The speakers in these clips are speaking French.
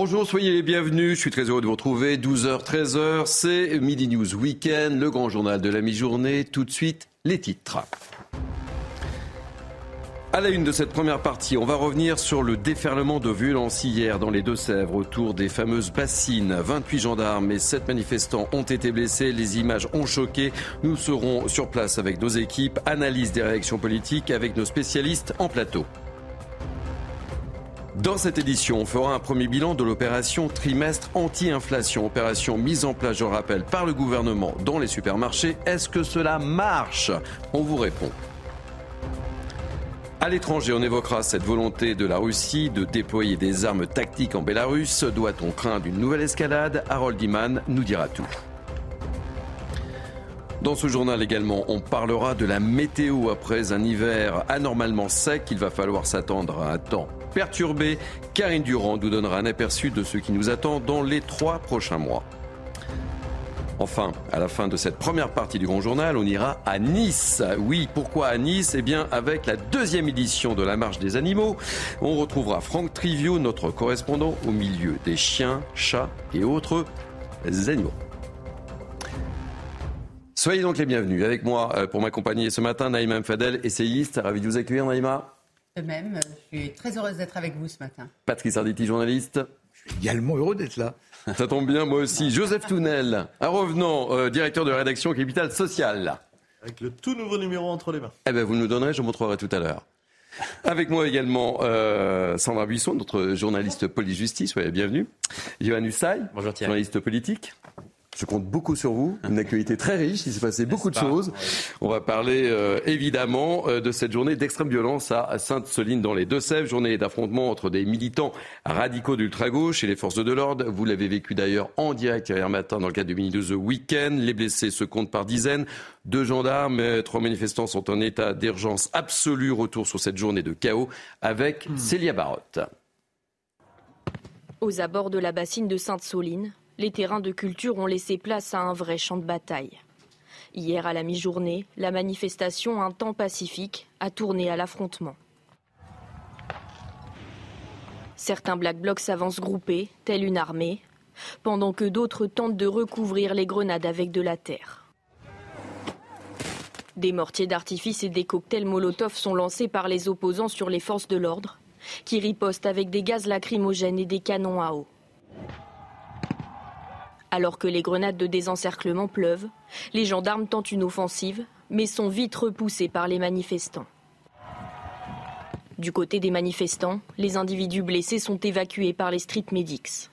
Bonjour, soyez les bienvenus. Je suis très heureux de vous retrouver. 12h, 13h, c'est Midi News Weekend, le grand journal de la mi-journée. Tout de suite, les titres. À la une de cette première partie, on va revenir sur le déferlement de violence hier dans les Deux-Sèvres autour des fameuses bassines. 28 gendarmes et 7 manifestants ont été blessés. Les images ont choqué. Nous serons sur place avec nos équipes. Analyse des réactions politiques avec nos spécialistes en plateau. Dans cette édition, on fera un premier bilan de l'opération trimestre anti-inflation, opération mise en place, je rappelle, par le gouvernement dans les supermarchés. Est-ce que cela marche? On vous répond. À l'étranger, on évoquera cette volonté de la Russie de déployer des armes tactiques en Bélarus. Doit-on craindre une nouvelle escalade? Harold Iman nous dira tout. Dans ce journal également, on parlera de la météo après un hiver anormalement sec. Il va falloir s'attendre à un temps perturbé. Karine Durand nous donnera un aperçu de ce qui nous attend dans les trois prochains mois. Enfin, à la fin de cette première partie du Grand Journal, on ira à Nice. Oui, pourquoi à Nice? Eh bien, avec la deuxième édition de la Marche des Animaux, on retrouvera Franck Trivio, notre correspondant au milieu des chiens, chats et autres animaux. Soyez donc les bienvenus. Avec moi euh, pour m'accompagner ce matin, Naïma Mfadel, essayiste. Ravi de vous accueillir, Naïma. De même, je suis très heureuse d'être avec vous ce matin. Patrick Sarditi, journaliste. Je suis également heureux d'être là. Ça tombe bien, moi aussi. Joseph Tounel, un revenant, euh, directeur de rédaction Capital Social. Avec le tout nouveau numéro entre les mains. Eh bien, vous nous donnerez, je vous montrerai tout à l'heure. Avec moi également euh, Sandra Buisson, notre journaliste police-justice. Soyez bienvenue. Johan Hussay, journaliste politique. Je compte beaucoup sur vous. Une actualité très riche. Il s'est passé beaucoup de choses. On va parler euh, évidemment euh, de cette journée d'extrême violence à Sainte-Soline dans les Deux-Sèvres. Journée d'affrontement entre des militants radicaux d'ultra-gauche et les forces de l'ordre. Vous l'avez vécu d'ailleurs en direct hier matin dans le cadre du mini de The Weekend. Les blessés se comptent par dizaines. Deux gendarmes, et trois manifestants sont en état d'urgence absolue. Retour sur cette journée de chaos avec hmm. Célia Barotte. Aux abords de la bassine de Sainte-Soline, les terrains de culture ont laissé place à un vrai champ de bataille. Hier à la mi-journée, la manifestation Un temps pacifique a tourné à l'affrontement. Certains Black Blocs s'avancent groupés, telle une armée, pendant que d'autres tentent de recouvrir les grenades avec de la terre. Des mortiers d'artifice et des cocktails Molotov sont lancés par les opposants sur les forces de l'ordre, qui ripostent avec des gaz lacrymogènes et des canons à eau. Alors que les grenades de désencerclement pleuvent, les gendarmes tentent une offensive, mais sont vite repoussés par les manifestants. Du côté des manifestants, les individus blessés sont évacués par les street medics.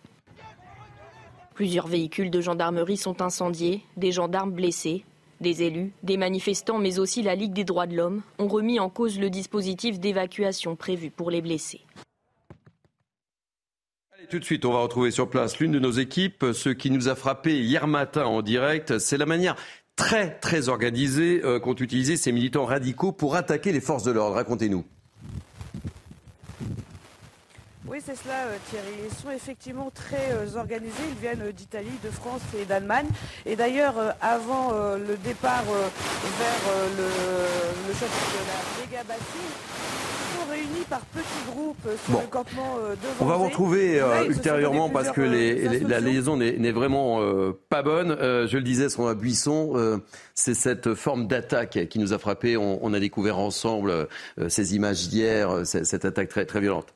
Plusieurs véhicules de gendarmerie sont incendiés, des gendarmes blessés, des élus, des manifestants, mais aussi la Ligue des droits de l'homme ont remis en cause le dispositif d'évacuation prévu pour les blessés. Tout de suite, on va retrouver sur place l'une de nos équipes. Ce qui nous a frappé hier matin en direct, c'est la manière très très organisée euh, qu'ont utilisé ces militants radicaux pour attaquer les forces de l'ordre. Racontez-nous. Oui, c'est cela, euh, Thierry. Ils sont effectivement très euh, organisés. Ils viennent d'Italie, de France et d'Allemagne. Et d'ailleurs, avant le départ vers le, le de la méga réunis par petits groupes sur le campement euh, On va vous retrouver euh, ultérieurement parce que les, la liaison n'est vraiment euh, pas bonne. je le disais, sur un buisson, c'est cette forme d'attaque qui nous a frappé. On, on, a découvert ensemble ces images d'hier, cette attaque très, très violente.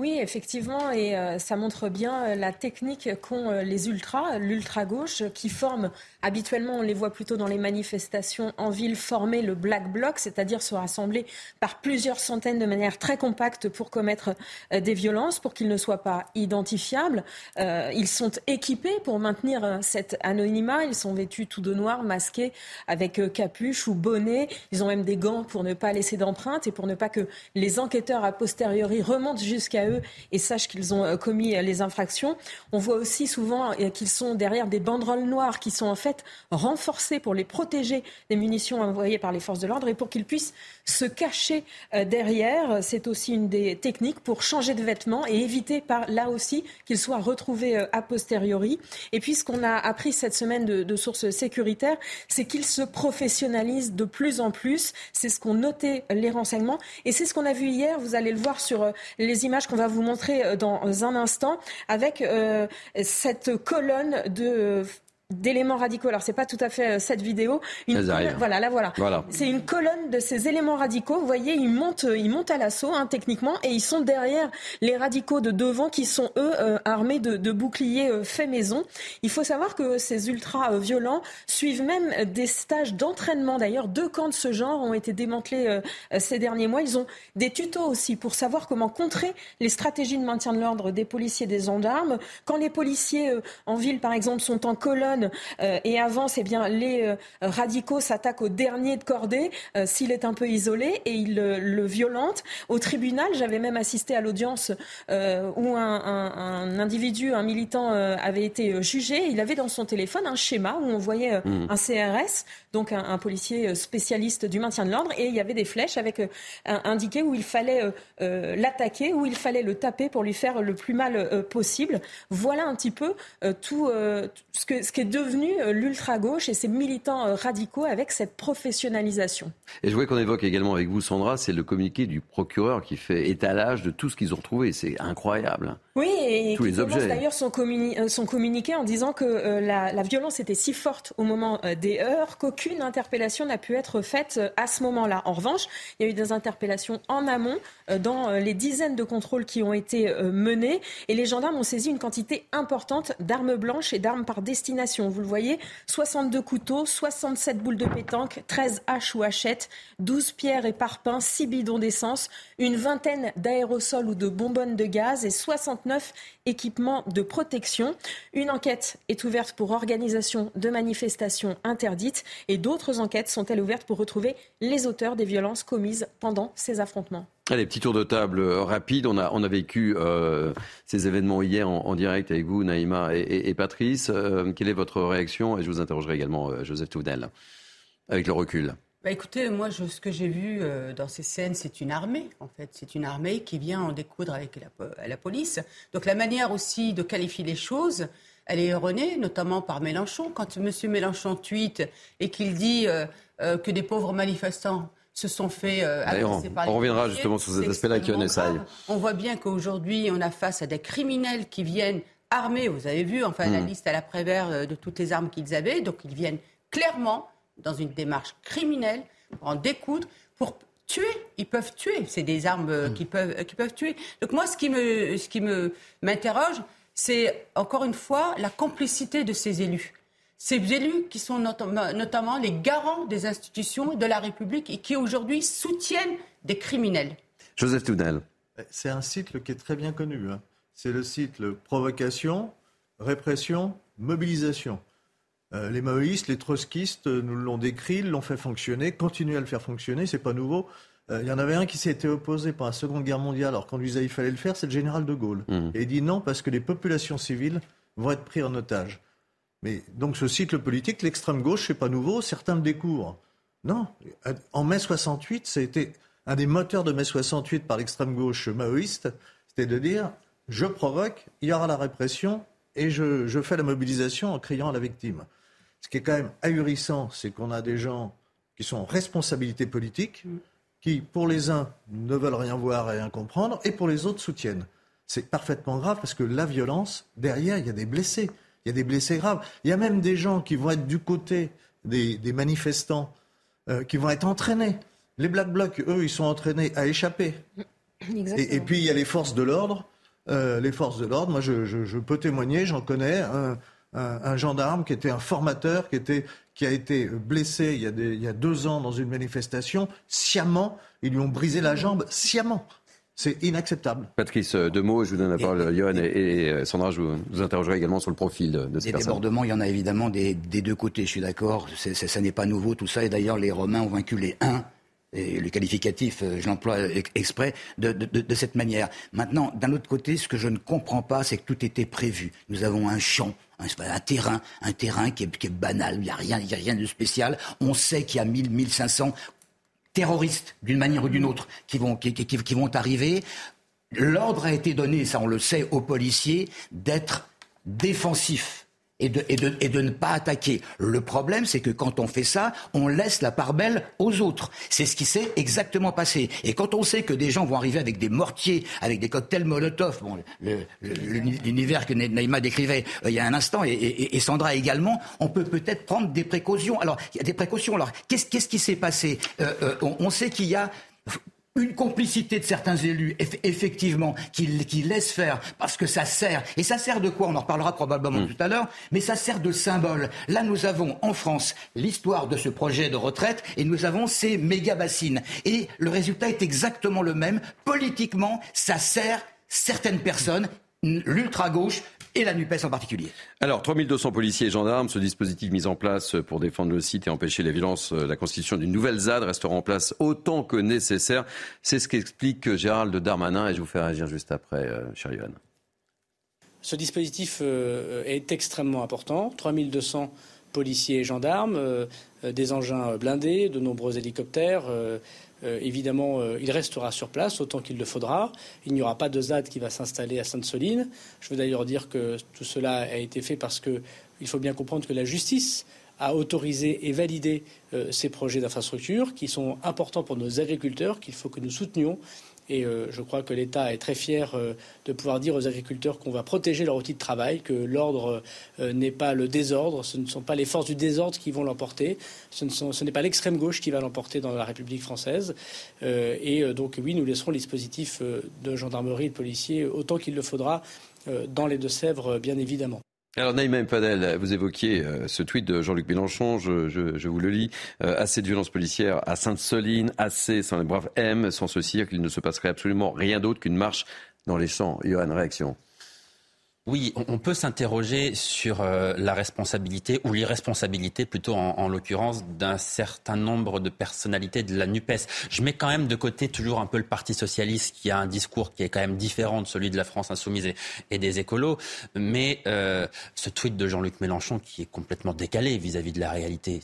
Oui, effectivement, et ça montre bien la technique qu'ont les ultras, l'ultra-gauche, qui forment Habituellement, on les voit plutôt dans les manifestations en ville former le Black Bloc, c'est-à-dire se rassembler par plusieurs centaines de manière très compacte pour commettre euh, des violences, pour qu'ils ne soient pas identifiables. Euh, ils sont équipés pour maintenir euh, cet anonymat. Ils sont vêtus tout de noir, masqués, avec capuche ou bonnet. Ils ont même des gants pour ne pas laisser d'empreintes et pour ne pas que les enquêteurs a posteriori remontent jusqu'à eux et sachent qu'ils ont commis les infractions. On voit aussi souvent qu'ils sont derrière des banderoles noires qui sont en fait renforcés pour les protéger des munitions envoyées par les forces de l'ordre et pour qu'ils puissent se cacher euh, derrière. C'est aussi une des techniques pour changer de vêtements et éviter là aussi qu'ils soient retrouvés euh, a posteriori. Et puis ce qu'on a appris cette semaine de, de sources sécuritaires, c'est qu'ils se professionnalisent de plus en plus. C'est ce qu'ont noté les renseignements et c'est ce qu'on a vu hier. Vous allez le voir sur euh, les images qu'on va vous montrer dans un instant avec cette colonne de d'éléments radicaux. Alors c'est pas tout à fait euh, cette vidéo. Une voilà, là voilà. voilà. C'est une colonne de ces éléments radicaux. Vous voyez, ils montent, ils montent à l'assaut hein, techniquement, et ils sont derrière les radicaux de devant qui sont eux euh, armés de, de boucliers euh, faits maison. Il faut savoir que ces ultra violents suivent même des stages d'entraînement. D'ailleurs, deux camps de ce genre ont été démantelés ces derniers mois. Ils ont des tutos aussi pour savoir comment contrer les stratégies de maintien de l'ordre des policiers et des gendarmes. Quand les policiers en ville, par exemple, sont en colonne euh, et avance, eh bien, les euh, radicaux s'attaquent au dernier de cordée euh, s'il est un peu isolé et ils le, violentent. Au tribunal, j'avais même assisté à l'audience où un, individu, un militant avait été jugé. Il avait dans son téléphone un schéma où on voyait mmh. un CRS, donc un, policier spécialiste du maintien de l'ordre, et il y avait des flèches avec indiqué où il fallait l'attaquer, où il fallait le taper pour lui faire le plus mal possible. Voilà un petit peu tout ce, que, ce qui est devenu euh, l'ultra-gauche et ses militants euh, radicaux avec cette professionnalisation. Et je voulais qu'on évoque également avec vous, Sandra, c'est le communiqué du procureur qui fait étalage de tout ce qu'ils ont retrouvé. C'est incroyable. Oui, et Tous les objets. d'ailleurs son, euh, son, communiqué en disant que la, violence était si forte au moment des heures qu'aucune interpellation n'a pu être faite à ce moment-là. En revanche, il y a eu des interpellations en amont dans les dizaines de contrôles qui ont été menés et les gendarmes ont saisi une quantité importante d'armes blanches et d'armes par destination vous le voyez, 62 couteaux, 67 boules de pétanque, 13 haches ou hachettes, 12 pierres et parpaings, 6 bidons d'essence, une vingtaine d'aérosols ou de bonbonnes de gaz et 69 équipements de protection. Une enquête est ouverte pour organisation de manifestations interdites et d'autres enquêtes sont-elles ouvertes pour retrouver les auteurs des violences commises pendant ces affrontements? Allez, petit tour de table euh, rapide. On a, on a vécu euh, ces événements hier en, direct avec vous, Naïma et, Patrice. Euh, quelle est votre réaction? Et je vous interrogerai également, Joseph Toudel, avec le recul. Bah écoutez, moi, ce que j'ai vu dans ces scènes, c'est une armée, en fait. C'est une armée qui vient en découdre avec la, la, police. Donc la manière aussi de qualifier les choses, elle est erronée, notamment par Mélenchon. Quand M. Mélenchon tweet et qu'il dit que des pauvres manifestants se sont fait euh, on, par on reviendra justement sur cet aspect-là avec On voit bien qu'aujourd'hui, on a face à des criminels qui viennent armés. Vous avez vu, enfin, la hmm. liste à l'après-vert euh, de toutes les armes qu'ils avaient. Donc, ils viennent clairement dans une démarche criminelle pour en découdre, pour tuer. Ils peuvent tuer. C'est des armes euh, hmm. qui, peuvent, qui peuvent tuer. Donc, moi, ce qui me, ce qui me, m'interroge, c'est encore une fois la complicité de ces élus ces élus qui sont notamment les garants des institutions de la République et qui aujourd'hui soutiennent des criminels. Joseph Toudel. C'est un cycle qui est très bien connu. Hein. C'est le cycle provocation, répression, mobilisation. Euh, les maoïstes, les trotskistes nous l'ont décrit, l'ont fait fonctionner, continuent à le faire fonctionner, c'est pas nouveau. Euh, il y en avait un qui s'était opposé pendant la Seconde Guerre mondiale, alors qu'on lui disait qu'il fallait le faire, c'est le général de Gaulle. Mmh. Et il dit non parce que les populations civiles vont être prises en otage. Mais donc ce cycle politique, l'extrême gauche, c'est pas nouveau, certains le découvrent. Non, en mai 68, c'était un des moteurs de mai 68 par l'extrême gauche maoïste, c'était de dire je provoque, il y aura la répression et je, je, fais la mobilisation en criant à la victime. Ce qui est quand même ahurissant, c'est qu'on a des gens qui sont en responsabilité politique, qui pour les uns ne veulent rien voir et rien comprendre, et pour les autres soutiennent. C'est parfaitement grave parce que la violence, derrière, il y a des blessés il y a des blessés graves. Il y a même des gens qui vont être du côté des, manifestants, euh, qui vont être entraînés. Les Black Blocs, eux, ils sont entraînés à échapper. Et, puis il y a les forces de l'ordre. Euh, les forces de l'ordre, moi je, peux témoigner, j'en connais, un, gendarme qui était un formateur, qui, était, qui a été blessé il y a, il y a deux ans dans une manifestation, sciemment, ils lui ont brisé la jambe, sciemment. C'est inacceptable. Patrice, euh, deux mots, je vous donne la parole, Johan et, et, Sandra, je vous, interrogerai également sur le profil de, ces Des débordements, il y en a évidemment des, deux côtés, je suis d'accord, ça n'est pas nouveau tout ça, et d'ailleurs les Romains ont vaincu les uns et le qualificatif, euh, je l'emploie exprès, de, cette manière. Maintenant, d'un autre côté, ce que je ne comprends pas, c'est que tout était prévu. Nous avons un champ, un, terrain, un terrain qui est, banal, il n'y a, rien, a rien de spécial. On sait qu'il y a 1000, 1500 terroristes, d'une manière ou d'une autre, qui vont, qui, vont arriver. L'ordre a été donné, ça on le sait, aux policiers, d'être défensifs et de, et, de, et de, ne pas attaquer. Le problème, c'est que quand on fait ça, on laisse la part belle aux autres. C'est ce qui s'est exactement passé. Et quand on sait que des gens vont arriver avec des mortiers, avec des cocktails Molotov, bon, l'univers que Naïma décrivait euh, il y a un instant, et, Sandra également, on peut peut-être prendre des précautions. Alors, il y a des précautions. Alors, qu'est-ce qui s'est passé? Euh, euh, on sait qu'il y a une complicité de certains élus, effectivement, qui, qui laissent faire, parce que ça sert. Et ça sert de quoi? On en reparlera probablement hmm. tout à l'heure, mais ça sert de symbole. Là, nous avons en France l'histoire de ce projet de retraite et nous avons ces méga bassines. Et le résultat est exactement le même. Politiquement, ça sert certaines personnes l'ultra-gauche et la NUPES en particulier. Alors, 3200 policiers et gendarmes, ce dispositif mis en place pour défendre le site et empêcher les violences, euh, la constitution d'une nouvelle ZAD restera en place autant que nécessaire. C'est ce qu'explique Gérald Darmanin et je vous fais réagir juste après, euh, cher Yohann. Ce dispositif euh, est extrêmement important. 3200 policiers et gendarmes, des engins blindés, de nombreux hélicoptères, euh, évidemment, euh, il restera sur place autant qu'il le faudra. Il n'y aura pas de ZAD qui va s'installer à Sainte-Soline. Je veux d'ailleurs dire que tout cela a été fait parce qu'il faut bien comprendre que la justice a autorisé et validé euh, ces projets d'infrastructure qui sont importants pour nos agriculteurs, qu'il faut que nous soutenions et euh, je crois que l'État est très fier euh, de pouvoir dire aux agriculteurs qu'on va protéger leur outil de travail, que l'ordre euh, n'est pas le désordre, ce ne sont pas les forces du désordre qui vont l'emporter, ce n'est pas l'extrême gauche qui va l'emporter dans la République française. et donc oui, nous laisserons le dispositif de gendarmerie et de policiers autant qu'il le faudra dans les Deux-Sèvres, bien évidemment. Alors Naïma Padel, vous évoquiez euh, ce tweet de Jean-Luc Mélenchon, je, vous le lis. Euh, assez de violences policières à Sainte-Soline, assez sans les braves M, sans ce cirque, il ne se passerait absolument rien d'autre qu'une marche dans les champs. Johan, réaction oui, on peut s'interroger sur euh, la responsabilité ou l'irresponsabilité plutôt en, l'occurrence d'un certain nombre de personnalités de la NUPES. Je mets quand même de côté toujours un peu le Parti socialiste qui a un discours qui est quand même différent de celui de la France insoumise et, des écolos, mais euh, ce tweet de Jean-Luc Mélenchon qui est complètement décalé vis-à-vis de la réalité.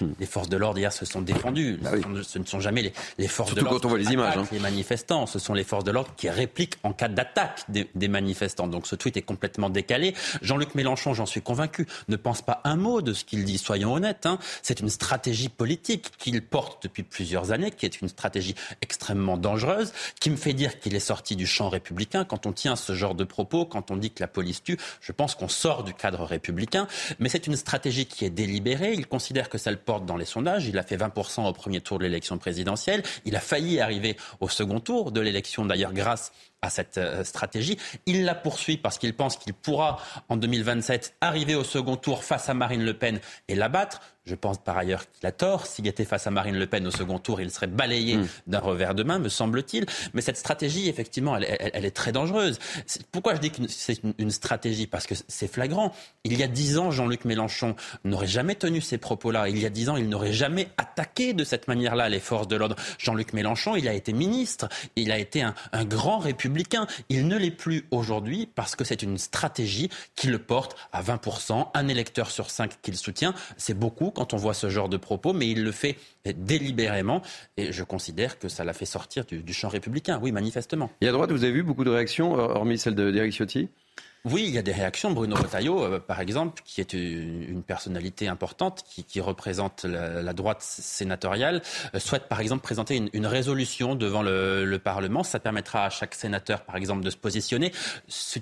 Hmm. les forces de l'ordre hier se sont défendues. Bah ce, ne sont jamais les, forces de l'ordre qui voit les images, hein. les manifestants, ce sont les forces de l'ordre qui répliquent en cas d'attaque des, des manifestants. Donc ce tweet complètement décalé. Jean-Luc Mélenchon, j'en suis convaincu, ne pense pas un mot de ce qu'il dit. Soyons honnêtes. Hein. C'est une stratégie politique qu'il porte depuis plusieurs années, qui est une stratégie extrêmement dangereuse, qui me fait dire qu'il est sorti du champ républicain. Quand on tient ce genre de propos, quand on dit que la police tue, je pense qu'on sort du cadre républicain. Mais c'est une stratégie qui est délibérée. Il considère que ça le porte dans les sondages. Il a fait 20% au premier tour de l'élection présidentielle. Il a failli arriver au second tour de l'élection, d'ailleurs grâce à cette euh, stratégie. Il la poursuit parce qu'il pense qu'il pourra, en 2027, arriver au second tour face à Marine Le Pen et l'abattre. Je pense par ailleurs qu'il a tort. S'il était face à Marine Le Pen au second tour, il serait balayé hmm. d'un revers de main, me semble-t-il. Mais cette stratégie, effectivement, elle, est très dangereuse. Pourquoi je dis que c'est une, stratégie? Parce que c'est flagrant. Il y a dix ans, Jean-Luc Mélenchon n'aurait jamais tenu ces propos-là. Il y a dix ans, il n'aurait jamais attaqué de cette manière-là les forces de l'ordre. Jean-Luc Mélenchon, il a été ministre. Il a été un, un grand républicain. Il ne l'est plus aujourd'hui parce que c'est une stratégie qui le porte à 20%. Un électeur sur cinq qu'il soutient, c'est beaucoup quand on voit ce genre de propos, mais il le fait délibérément. Et je considère que ça l'a fait sortir du, champ républicain, oui, manifestement. Et à droite, vous avez vu beaucoup de réactions, hormis celle d'Éric Ciotti? Oui, il y a des réactions. Bruno Retailleau, euh, par exemple, qui est une, personnalité importante, qui, représente la, droite sénatoriale, euh, souhaite par exemple présenter une, résolution devant le, Parlement. Ça permettra à chaque sénateur, par exemple, de se positionner.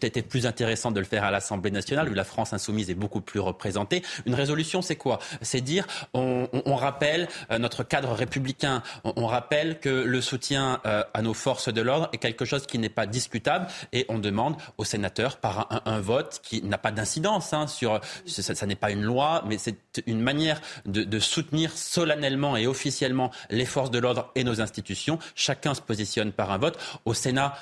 Été plus intéressant de le faire à l'Assemblée nationale, où la France insoumise est beaucoup plus représentée. Une résolution, c'est quoi? C'est dire, on, rappelle euh, notre cadre républicain, on, rappelle que le soutien à nos forces de l'ordre est quelque chose qui n'est pas discutable, et on demande aux sénateurs, par un un, vote qui n'a pas d'incidence hein, sur. Ça, n'est pas une loi, mais c'est une manière de, soutenir solennellement et officiellement les forces de l'ordre et nos institutions. Chacun se positionne par un vote. Au Sénat,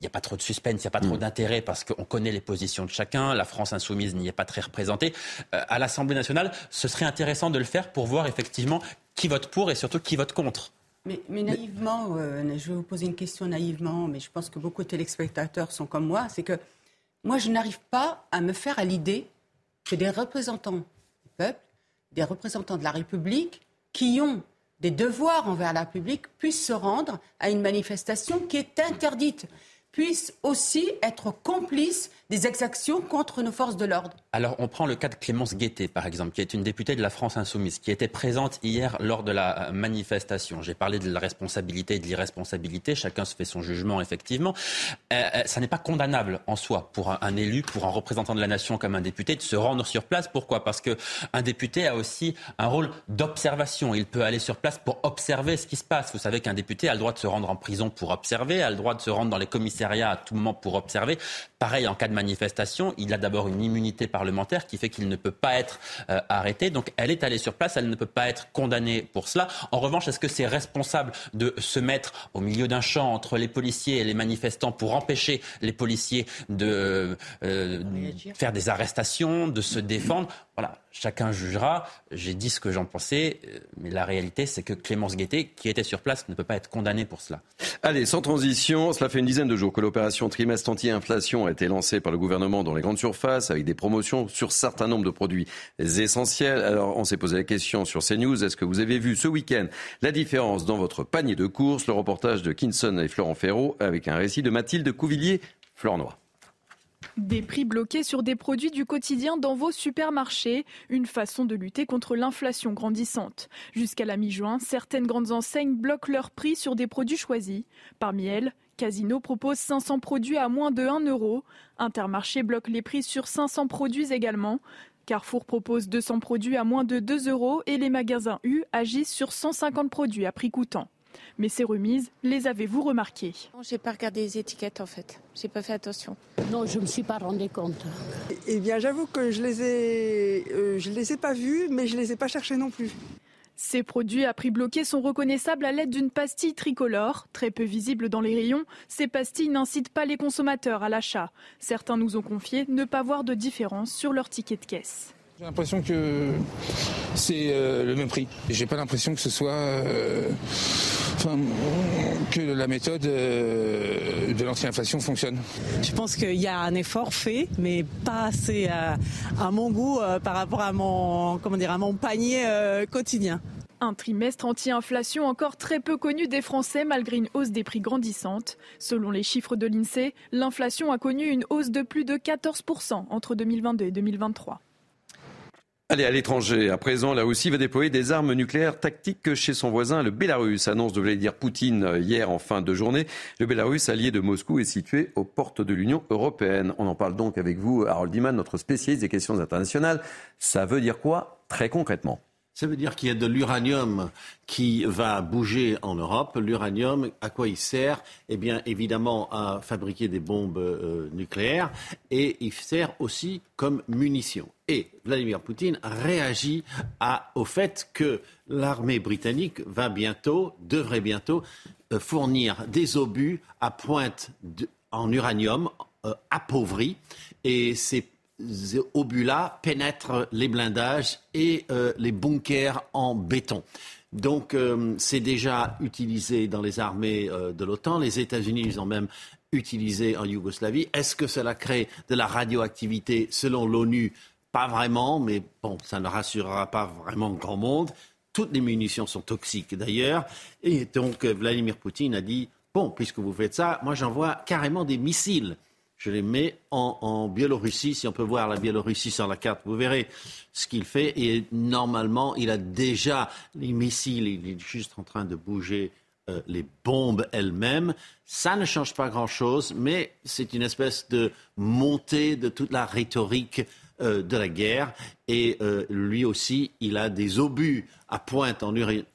il n'y a pas trop de suspense, il n'y a pas trop mm. d'intérêt parce qu'on connaît les positions de chacun. La France insoumise n'y est pas très représentée. Euh, à l'Assemblée nationale, ce serait intéressant de le faire pour voir effectivement qui vote pour et surtout qui vote contre. Mais, naïvement, euh, je vais vous poser une question naïvement, mais je pense que beaucoup de téléspectateurs sont comme moi, c'est que moi, je n'arrive pas à me faire à l'idée que des représentants du peuple, des représentants de la République, qui ont des devoirs envers la République, puissent se rendre à une manifestation qui est interdite, puissent aussi être complices des exactions contre nos forces de l'ordre. Alors, on prend le cas de Clémence Guettet, par exemple, qui est une députée de la France Insoumise, qui était présente hier lors de la manifestation. J'ai parlé de la responsabilité et de l'irresponsabilité. Chacun se fait son jugement, effectivement. Euh, euh, ça n'est pas condamnable en soi pour un, élu, pour un représentant de la nation comme un député, de se rendre sur place. Pourquoi? Parce qu'un député a aussi un rôle d'observation. Il peut aller sur place pour observer ce qui se passe. Vous savez qu'un député a le droit de se rendre en prison pour observer, a le droit de se rendre dans les commissariats à tout moment pour observer. Pareil, en cas de manifestation, il a d'abord une immunité parlementaire qui fait qu'il ne peut pas être euh, arrêté. Donc elle est allée sur place, elle ne peut pas être condamnée pour cela. En revanche, est-ce que c'est responsable de se mettre au milieu d'un champ entre les policiers et les manifestants pour empêcher les policiers de euh, faire des arrestations, de se défendre? Voilà, chacun jugera. J'ai dit ce que j'en pensais, euh, mais la réalité, c'est que Clémence Guettet, qui était sur place, ne peut pas être condamnée pour cela. Allez, sans transition, cela fait une dizaine de jours que l'opération trimestre anti-inflation a été lancée par le gouvernement dans les grandes surfaces, avec des promotions sur certains nombres de produits essentiels. Alors, on s'est posé la question sur CNews, est-ce que vous avez vu ce week-end la différence dans votre panier de courses? Le reportage de Kinson et Florent Ferraud, avec un récit de Mathilde Couvillier-Flornois. Des prix bloqués sur des produits du quotidien dans vos supermarchés, une façon de lutter contre l'inflation grandissante. Jusqu'à la mi-juin, certaines grandes enseignes bloquent leurs prix sur des produits choisis. Parmi elles, Casino propose 500 produits à moins de 1 euro. Intermarché bloque les prix sur 500 produits également. Carrefour propose 200 produits à moins de 2 euros et les magasins U agissent sur 150 produits à prix coûtant. Mais ces remises, les avez-vous remarquées? Je n'ai pas regardé les étiquettes en fait. J'ai pas fait attention. Non, je ne me suis pas rendu compte. Eh bien, j'avoue que je les ai, euh, je les ai pas vus, mais je les ai pas cherchés non plus. Ces produits à prix bloqué sont reconnaissables à l'aide d'une pastille tricolore. Très peu visible dans les rayons, ces pastilles n'incitent pas les consommateurs à l'achat. Certains nous ont confié ne pas voir de différence sur leur ticket de caisse. J'ai l'impression que c'est euh, le même prix. J'ai pas l'impression que ce soit euh, que la méthode euh, de l'anti-inflation fonctionne. Je pense qu'il y a un effort fait, mais pas assez à, mon goût par rapport à mon comment dire à mon panier quotidien. Un trimestre anti-inflation encore très peu connu des Français malgré une hausse des prix grandissante. Selon les chiffres de l'INSEE, l'inflation a connu une hausse de plus de 14% entre 2022 et 2023. Allez, à l'étranger, à présent, là aussi, va déployer des armes nucléaires tactiques chez son voisin, le Bélarus. Annonce de Vladimir Poutine hier en fin de journée. Le Bélarus, allié de Moscou, est situé aux portes de l'Union européenne. On en parle donc avec vous, Harold Diman, notre spécialiste des questions internationales. Ça veut dire quoi, très concrètement? Ça veut dire qu'il y a de l'uranium qui va bouger en Europe. L'uranium, à quoi il sert? Eh bien, évidemment, à fabriquer des bombes euh, nucléaires et il sert aussi comme munition. Et Vladimir Poutine réagit au fait que l'armée britannique va bientôt, devrait bientôt, euh, fournir des obus à pointe en uranium euh, appauvri. Et obus-là pénètrent les blindages et euh, les bunkers en béton. Donc euh, c'est déjà utilisé dans les armées euh, de l'OTAN. Les États-Unis, ils ont même utilisé en Yougoslavie. Est-ce que cela crée de la radioactivité selon l'ONU? Pas vraiment, mais bon, ça ne rassurera pas vraiment grand monde. Toutes les munitions sont toxiques d'ailleurs. Et donc Vladimir Poutine a dit, bon, puisque vous faites ça, moi j'envoie carrément des missiles je les mets en, Biélorussie. Si on peut voir la Biélorussie sur la carte, vous verrez ce qu'il fait. Et normalement, il a déjà les missiles, il est juste en train de bouger euh, les bombes elles-mêmes. Ça ne change pas grand-chose, mais c'est une espèce de montée de toute la rhétorique euh, de la guerre. Et euh, lui aussi, il a des obus à pointe en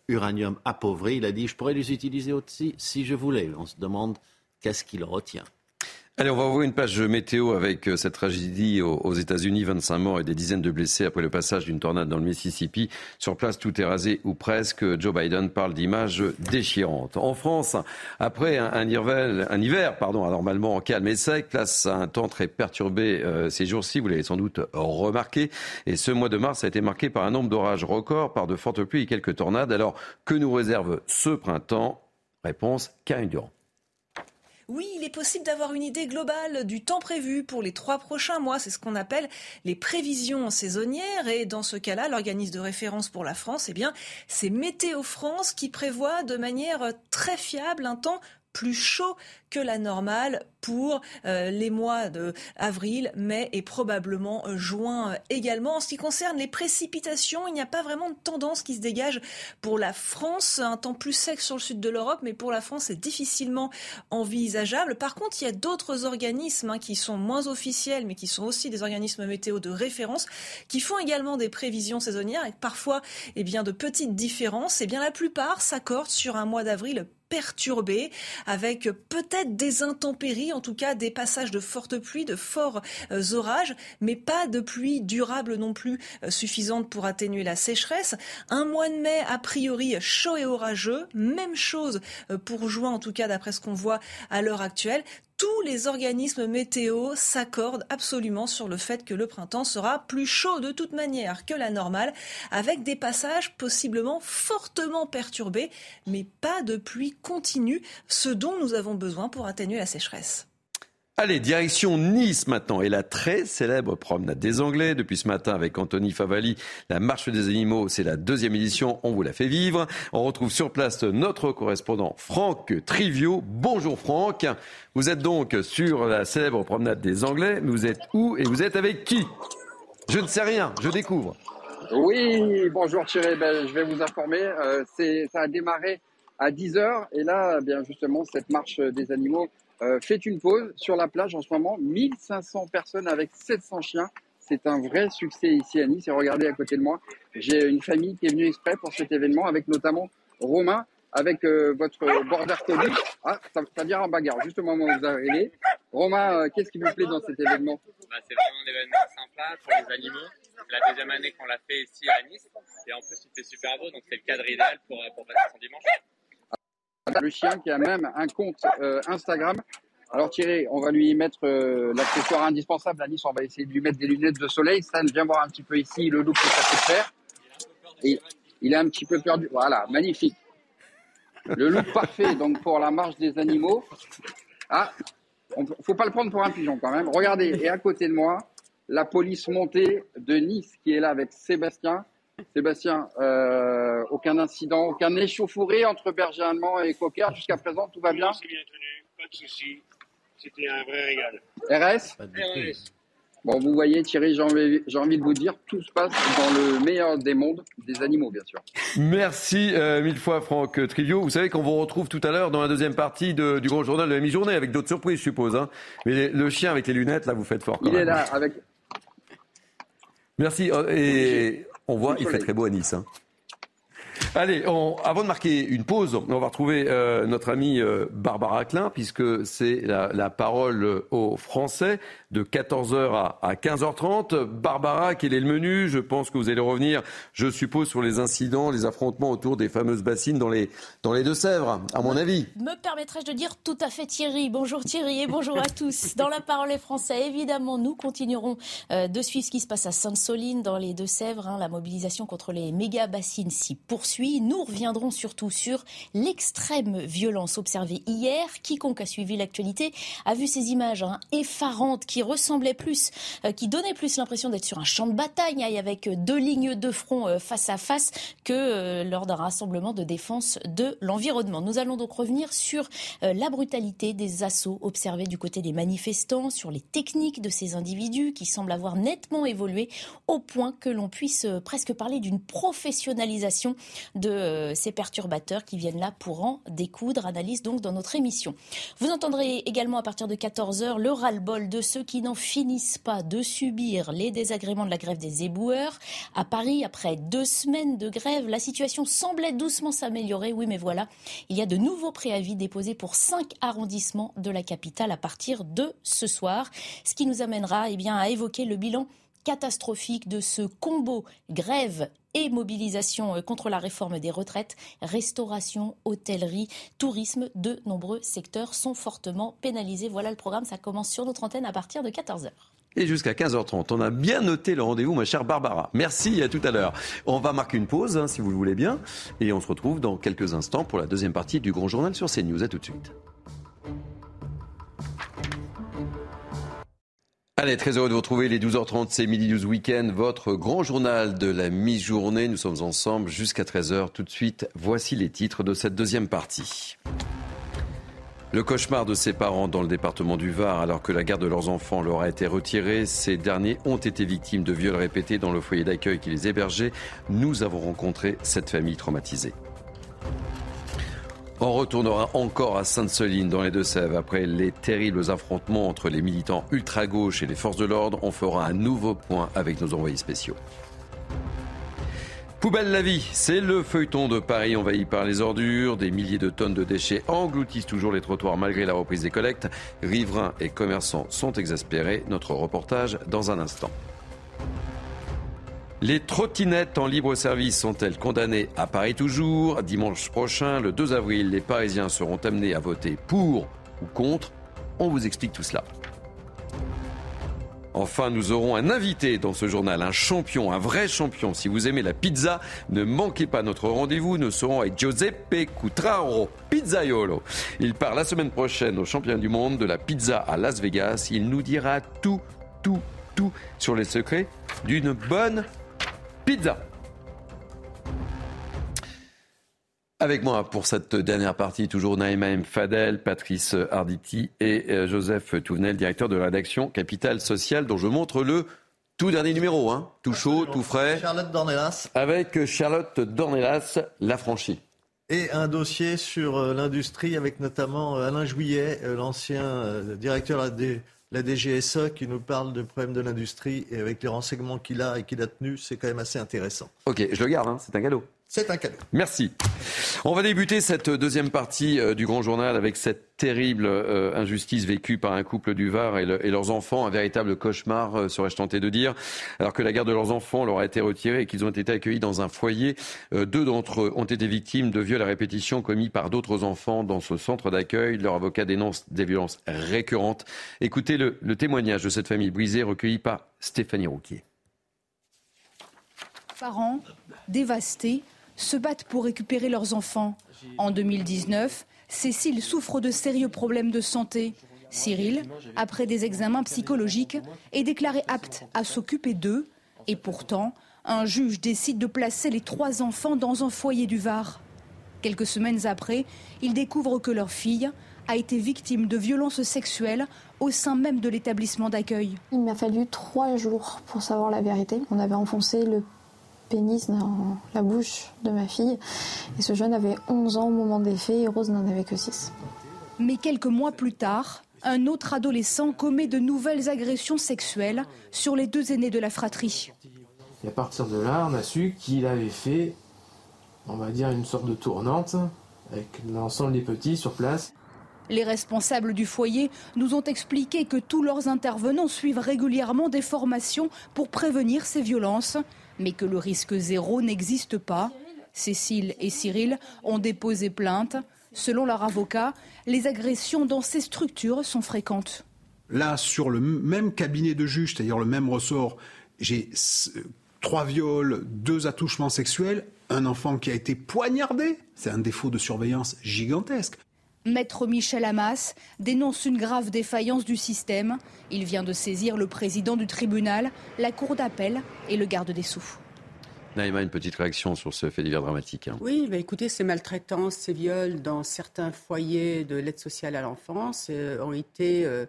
uranium appauvri. Il a dit, je pourrais les utiliser aussi si je voulais. On se demande qu'est-ce qu'il retient. Allez, on va ouvrir une page météo avec euh, cette tragédie aux États-Unis, 25 morts et des dizaines de blessés après le passage d'une tornade dans le Mississippi. Sur place, tout est rasé ou presque. Joe Biden parle d'images déchirantes. En France, après un, hiver, pardon, anormalement calme et sec, place à un temps très perturbé euh, ces jours-ci, vous l'avez sans doute remarqué. Et ce mois de mars a été marqué par un nombre d'orages records, par de fortes pluies et quelques tornades. Alors, que nous réserve ce printemps? Réponse, Karine Durand. Oui, il est possible d'avoir une idée globale du temps prévu pour les trois prochains mois. C'est ce qu'on appelle les prévisions saisonnières. Et dans ce cas-là, l'organisme de référence pour la France, eh bien, c'est Météo France qui prévoit de manière très fiable un temps plus chaud que la normale pour euh, les mois de avril, mai et probablement euh, juin également. En ce qui concerne les précipitations, il n'y a pas vraiment de tendance qui se dégage pour la France. Un temps plus sec sur le sud de l'Europe, mais pour la France, c'est difficilement envisageable. Par contre, il y a d'autres organismes hein, qui sont moins officiels, mais qui sont aussi des organismes météo de référence, qui font également des prévisions saisonnières avec parfois eh bien, de petites différences. Eh bien, la plupart s'accordent sur un mois d'avril perturbé, avec peut-être des intempéries, en tout cas des passages de fortes pluies, de forts euh, orages, mais pas de pluie durable non plus euh, suffisante pour atténuer la sécheresse. Un mois de mai, a priori, chaud et orageux. Même chose euh, pour juin, en tout cas d'après ce qu'on voit à l'heure actuelle tous les organismes météo s'accordent absolument sur le fait que le printemps sera plus chaud de toute manière que la normale, avec des passages possiblement fortement perturbés, mais pas de pluie continue, ce dont nous avons besoin pour atténuer la sécheresse. Allez, direction Nice maintenant et la très célèbre promenade des Anglais. Depuis ce matin avec Anthony Favali, la marche des animaux, c'est la deuxième édition, on vous la fait vivre. On retrouve sur place notre correspondant Franck Trivio. Bonjour Franck, vous êtes donc sur la célèbre promenade des Anglais. Vous êtes où et vous êtes avec qui? Je ne sais rien, je découvre. Oui, bonjour Thierry, ben, je vais vous informer. Euh, ça a démarré à 10h et là, bien justement, cette marche des animaux euh, fait une pause sur la plage en ce moment. 1500 personnes avec 700 chiens. C'est un vrai succès ici à Nice. Et regardez à côté de moi, j'ai une famille qui est venue exprès pour cet événement avec notamment Romain, avec euh, votre border collie. Ah, ça, ça, vient en bagarre, juste au moment où vous arrivez. Romain, euh, qu'est-ce qui vous plaît dans cet événement? Bah, C'est vraiment un événement sympa pour les animaux. C'est la deuxième année qu'on l'a fait ici à Nice. Et en plus, il fait super beau, donc c'est le cadre idéal pour, pour passer son dimanche. Le chien qui a même un compte euh, Instagram. Alors Thierry, on va lui mettre euh, l'accessoire indispensable à Nice. On va essayer de lui mettre des lunettes de soleil. Stan, viens voir un petit peu ici le look que ça peut faire. Il est un petit peu perdu. Voilà, magnifique. Le look parfait donc pour la marche des animaux. Ah, on, faut pas le prendre pour un pigeon quand même. Regardez, et à côté de moi, la police montée de Nice qui est là avec Sébastien. Sébastien, euh, aucun incident, aucun échauffouré entre berger allemand et cocker jusqu'à présent, tout va bien? C'est bien tenu, pas de soucis. C'était un vrai régal. RS Bon, vous voyez, Thierry, j'ai envie, envie, de vous dire, tout se passe dans le meilleur des mondes, des animaux, bien sûr. Merci euh, mille fois, Franck Trivio. Vous savez qu'on vous retrouve tout à l'heure dans la deuxième partie de, du grand journal de la mi-journée, avec d'autres surprises, je suppose. Hein. Mais le chien avec les lunettes, là, vous faites fort. Quand Il même. est là, avec. Merci. Et on voit, il fait très beau à Nice. Hein. Allez, on, avant de marquer une pause, on va retrouver euh, notre amie euh, Barbara Klein, puisque c'est la, la, parole aux Français de 14h à, à 15h30. Barbara, quel est le menu? Je pense que vous allez revenir, je suppose, sur les incidents, les affrontements autour des fameuses bassines dans les, dans les Deux-Sèvres, à mon avis. Me permettrais-je de dire tout à fait Thierry. Bonjour Thierry et bonjour à tous. Dans la parole des Français, évidemment, nous continuerons euh, de suivre ce qui se passe à Sainte-Soline, dans les Deux-Sèvres. Hein, la mobilisation contre les méga bassines s'y poursuit. Nous reviendrons surtout sur l'extrême violence observée hier. Quiconque a suivi l'actualité a vu ces images hein, effarantes qui ressemblaient plus, euh, qui donnaient plus l'impression d'être sur un champ de bataille hein, avec deux lignes de front euh, face à face que euh, lors d'un rassemblement de défense de l'environnement. Nous allons donc revenir sur la brutalité des assauts observés du côté des manifestants, sur les techniques de ces individus qui semblent avoir nettement évolué au point que l'on puisse presque parler d'une professionnalisation de euh, ces perturbateurs qui viennent là pour en découdre. Analyse donc dans notre émission. Vous entendrez également à partir de 14h le ras-le-bol de ceux qui n'en finissent pas de subir les désagréments de la grève des éboueurs. À Paris, après deux semaines de grève, la situation semblait doucement s'améliorer. Oui, mais voilà, il y a de nouveaux préavis déposés pour cinq arrondissements de la capitale à partir de ce soir. Ce qui nous amènera eh bien, à évoquer le bilan catastrophique de ce combo grève et mobilisation euh, contre la réforme des retraites, restauration, hôtellerie, tourisme, de nombreux secteurs sont fortement pénalisés. Voilà le programme, ça commence sur notre antenne à partir de 14h. Et jusqu'à 15h30. On a bien noté le rendez-vous, ma chère Barbara. Merci, à tout à l'heure. On va marquer une pause, hein, si vous le voulez bien, et on se retrouve dans quelques instants pour la deuxième partie du Grand Journal sur CNews. À tout de suite. Allez, très heureux de vous retrouver les 12h30, c'est Midi News Weekend, votre grand journal de la mi-journée. Nous sommes ensemble jusqu'à 13h. Tout de suite, voici les titres de cette deuxième partie. Le cauchemar de ses parents dans le département du Var, alors que la garde de leurs enfants leur a été retirée, ces derniers ont été victimes de viols répétés dans le foyer d'accueil qui les hébergeait. Nous avons rencontré cette famille traumatisée. On retournera encore à Sainte-Soline dans les Deux-Sèvres. Après les terribles affrontements entre les militants ultra-gauche et les forces de l'ordre, on fera un nouveau point avec nos envoyés spéciaux. Poubelle la vie, c'est le feuilleton de Paris envahi par les ordures. Des milliers de tonnes de déchets engloutissent toujours les trottoirs malgré la reprise des collectes. Riverains et commerçants sont exaspérés. Notre reportage dans un instant. Les trottinettes en libre service sont-elles condamnées à Paris toujours Dimanche prochain, le 2 avril, les Parisiens seront amenés à voter pour ou contre. On vous explique tout cela. Enfin, nous aurons un invité dans ce journal, un champion, un vrai champion. Si vous aimez la pizza, ne manquez pas notre rendez-vous. Nous serons avec Giuseppe Cutraro, pizzaiolo. Il part la semaine prochaine au champion du monde de la pizza à Las Vegas. Il nous dira tout, tout, tout sur les secrets d'une bonne pizza. Avec moi pour cette dernière partie, toujours Naïma M. Fadel, Patrice Arditi et euh, Joseph Touvenel, directeur de la rédaction Capital Social, dont je montre le tout dernier numéro, hein, tout chaud, tout frais. Charlotte Dornelas. Avec Charlotte Dornelas, la franchie. Et un dossier sur euh, l'industrie avec notamment euh, Alain Juillet, l'ancien directeur de la DGSE qui nous parle de problèmes de l'industrie et avec les renseignements qu'il a et qu'il a tenus, c'est quand même assez intéressant. Ok, je le garde, hein, c'est un cadeau. C'est un cadeau. Merci. On va débuter cette deuxième partie euh, du Grand Journal avec cette terrible euh, injustice vécue par un couple du Var et, leurs enfants. Un véritable cauchemar, euh, serais-je tenté de dire. Alors que la garde de leurs enfants leur a été retirée et qu'ils ont été accueillis dans un foyer, deux d'entre eux ont été victimes de viols à répétition commis par d'autres enfants dans ce centre d'accueil. Leur avocat dénonce des violences récurrentes. Écoutez le, le témoignage de cette famille brisée recueilli par Stéphanie Rouquier. Parents dévastés se battent pour récupérer leurs enfants. En 2019, Cécile souffre de sérieux problèmes de santé. Cyril, après des examens psychologiques, est déclaré apte à s'occuper d'eux. Et pourtant, un juge décide de placer les trois enfants dans un foyer du Var. Quelques semaines après, il découvre que leur fille a été victime de violences sexuelles au sein même de l'établissement d'accueil. Il m'a fallu trois jours pour savoir la vérité. On avait enfoncé le pénis dans la bouche de ma fille. Et ce jeune avait 11 ans au moment des faits et Rose n'en avait que 6. Mais quelques mois plus tard, un autre adolescent commet de nouvelles agressions sexuelles sur les deux aînés de la fratrie. Et à partir de là, on a su qu'il avait fait, on va dire, une sorte de tournante avec l'ensemble des petits sur place. Les responsables du foyer nous ont expliqué que tous leurs intervenants suivent régulièrement des formations pour prévenir ces violences mais que le risque zéro n'existe pas. Cécile et Cyril ont déposé plainte. Selon leur avocat, les agressions dans ces structures sont fréquentes. Là, sur le même cabinet de juge, c'est-à-dire le même ressort, j'ai trois viols, deux attouchements sexuels, un enfant qui a été poignardé. C'est un défaut de surveillance gigantesque. Maître Michel Hamas dénonce une grave défaillance du système. Il vient de saisir le président du tribunal, la cour d'appel et le garde des Sceaux. Naïma, une petite réaction sur ce fait divers dramatique. Hein. Oui, bah écoutez, ces maltraitances, ces viols dans certains foyers de l'aide sociale à l'enfance euh, ont, été, euh,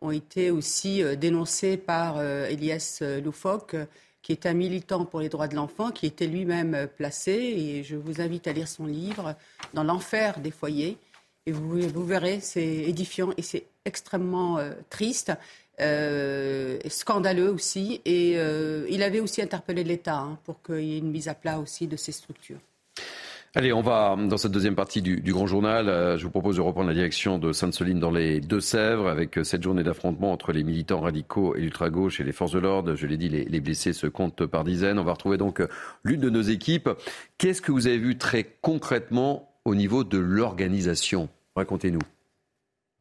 ont été aussi euh, dénoncés par Elias Loufoque, qui est un militant pour les droits de l'enfant, qui était lui-même placé, et je vous invite à lire son livre, Dans l'enfer des foyers. Et vous, verrez, c'est édifiant et c'est extrêmement euh, triste. Euh, scandaleux aussi. Et euh, il avait aussi interpellé l'État hein, pour qu'il y ait une mise à plat aussi de ces structures. Allez, on va dans cette deuxième partie du, Grand Journal. je vous propose de reprendre la direction de Sainte-Soline dans les Deux-Sèvres avec cette journée d'affrontement entre les militants radicaux et l'ultra-gauche et les forces de l'ordre. Je l'ai dit, les, les, blessés se comptent par dizaines. On va retrouver donc l'une de nos équipes. Qu'est-ce que vous avez vu très concrètement au niveau de l'organisation Racontez-nous.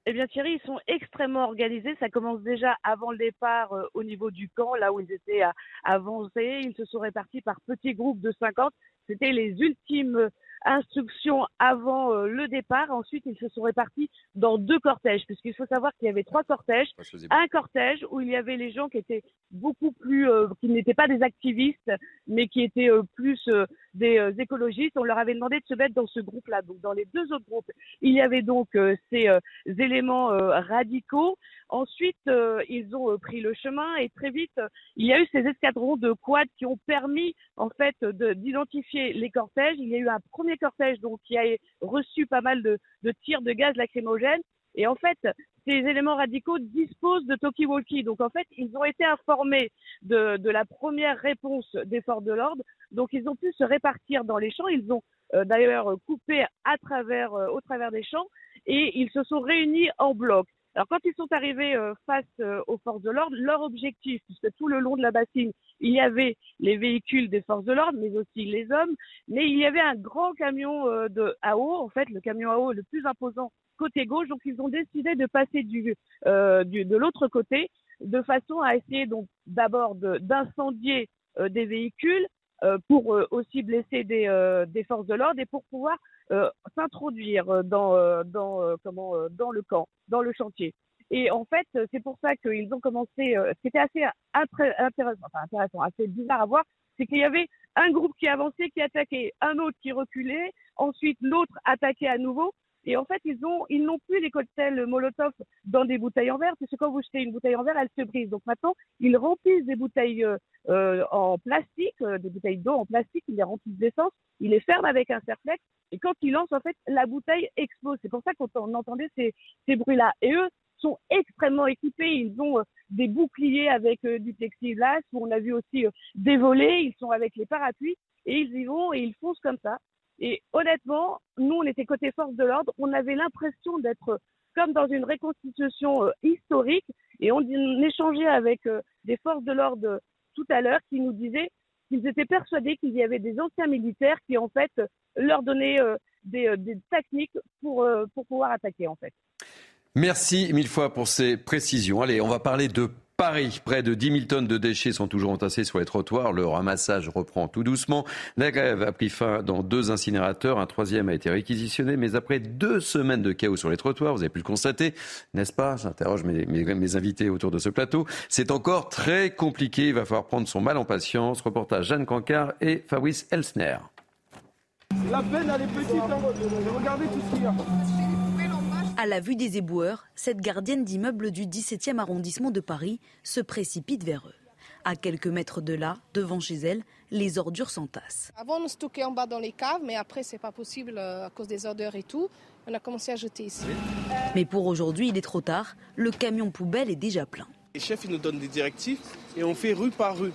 Eh bien Thierry, ils sont extrêmement organisés. Ça commence déjà avant le départ euh, au niveau du camp, là où ils étaient avancés. Ils se sont répartis par petits groupes de 50. C'était les ultimes instructions avant euh, le départ. Ensuite, ils se sont répartis dans deux cortèges, puisqu'il faut savoir qu'il y avait trois cortèges. Un cortège où il y avait les gens qui étaient beaucoup plus, euh, qui n'étaient pas des activistes, mais qui étaient plus des écologistes. On leur avait demandé de se mettre dans ce groupe-là. Donc, dans les deux autres groupes, il y avait donc ces éléments radicaux. Ensuite, ils ont pris le chemin et très vite, il y a eu ces escadrons de quad qui ont permis en fait d'identifier les cortèges. Il y a eu un premier cortège donc qui a reçu pas mal de, tirs de gaz lacrymogène. Et en fait, ces éléments radicaux disposent de talkie-walkie. Donc en fait, ils ont été informés de, la première réponse des forces de l'ordre. Donc ils ont pu se répartir dans les champs. Ils ont euh, d'ailleurs coupé à travers, euh, au travers des champs et ils se sont réunis en bloc. Alors quand ils sont arrivés euh, face euh, aux forces de l'ordre, leur objectif, puisque tout le long de la bassine, il y avait les véhicules des forces de l'ordre, mais aussi les hommes, mais il y avait un grand camion euh, de AO, en fait le camion AO le plus imposant côté gauche, donc ils ont décidé de passer du de l'autre côté, de façon à essayer donc d'abord d'incendier des véhicules, pour aussi blesser des, des forces de l'ordre et pour pouvoir euh, s'introduire euh, dans, euh, dans, comment, dans le camp, dans le chantier. Et en fait, c'est pour ça qu'ils ont commencé. ce qui était assez intéressant, enfin intéressant, assez bizarre à voir, c'est qu'il y avait un groupe qui avançait, qui attaquait, un autre qui reculait, ensuite l'autre attaquait à nouveau. Et en fait, ils ont, ils n'ont plus les cocktails Molotov dans des bouteilles en verre, parce que quand vous jetez une bouteille en verre, elle se brise. Donc maintenant, ils remplissent des bouteilles euh, en plastique, euh, des bouteilles d'eau en plastique, ils les remplissent d'essence, ils les ferment avec un serflex, et quand ils lancent, en fait, la bouteille explose. C'est pour ça qu'on entendait ces, ces bruits-là. Et eux sont extrêmement équipés. Ils ont euh, des boucliers avec du plexiglas, où on a vu aussi des volets. Ils sont avec les parapluies, et ils y vont et ils foncent comme ça. Et honnêtement, nous, on était côté force de l'ordre, on avait l'impression d'être comme dans une reconstitution euh, historique, et on, échangeait avec euh, des forces de l'ordre euh, tout à l'heure qui nous disaient qu'ils étaient persuadés qu'il y avait des anciens militaires qui, en fait, leur donnaient des, des, techniques pour, pour pouvoir attaquer, en fait. Merci mille fois pour ces précisions. Allez, on va parler de Paris, près de 10 000 tonnes de déchets sont toujours entassés sur les trottoirs. Le ramassage reprend tout doucement. La grève a pris fin dans deux incinérateurs. Un troisième a été réquisitionné. Mais après deux semaines de chaos sur les trottoirs, vous avez pu le constater, n'est-ce pas? J'interroge mes, mes, invités autour de ce plateau. C'est encore très compliqué. Il va falloir prendre son mal en patience. Reportage Jeanne Cancard et Fabrice Elsner. La peine, elle est petite. Hein. Regardez tout ce qu'il y a. À la vue des éboueurs, cette gardienne d'immeuble du 17e arrondissement de Paris se précipite vers eux. À quelques mètres de là, devant chez elle, les ordures s'entassent. Avant, on stockait en bas dans les caves, mais après, c'est pas possible euh, à cause des odeurs et tout. On a commencé à jeter ici. Mais pour aujourd'hui, il est trop tard. Le camion poubelle est déjà plein. Les chefs ils nous donnent des directives et on fait rue par rue.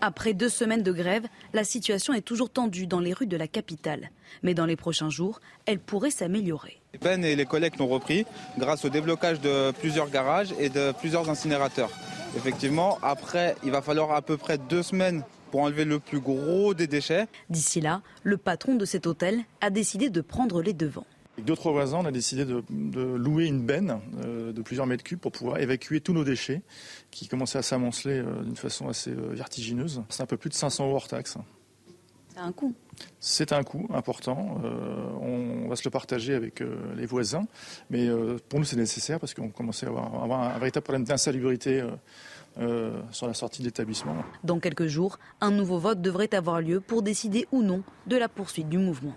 Après deux semaines de grève, la situation est toujours tendue dans les rues de la capitale. Mais dans les prochains jours, elle pourrait s'améliorer. Les peines et les collectes ont repris grâce au déblocage de plusieurs garages et de plusieurs incinérateurs. Effectivement, après, il va falloir à peu près deux semaines pour enlever le plus gros des déchets. D'ici là, le patron de cet hôtel a décidé de prendre les devants. Avec d'autres voisins, on a décidé de, louer une benne euh, de plusieurs mètres cubes pour pouvoir évacuer tous nos déchets qui commençaient à s'amonceler euh, d'une façon assez euh, vertigineuse. C'est un peu plus de 500 euros hors taxe. C'est un coût c'est un coût important. on va se le partager avec les voisins, mais pour nous c'est nécessaire parce qu'on commençait à avoir, un véritable problème d'insalubrité sur la sortie de l'établissement. Dans quelques jours, un nouveau vote devrait avoir lieu pour décider ou non de la poursuite du mouvement.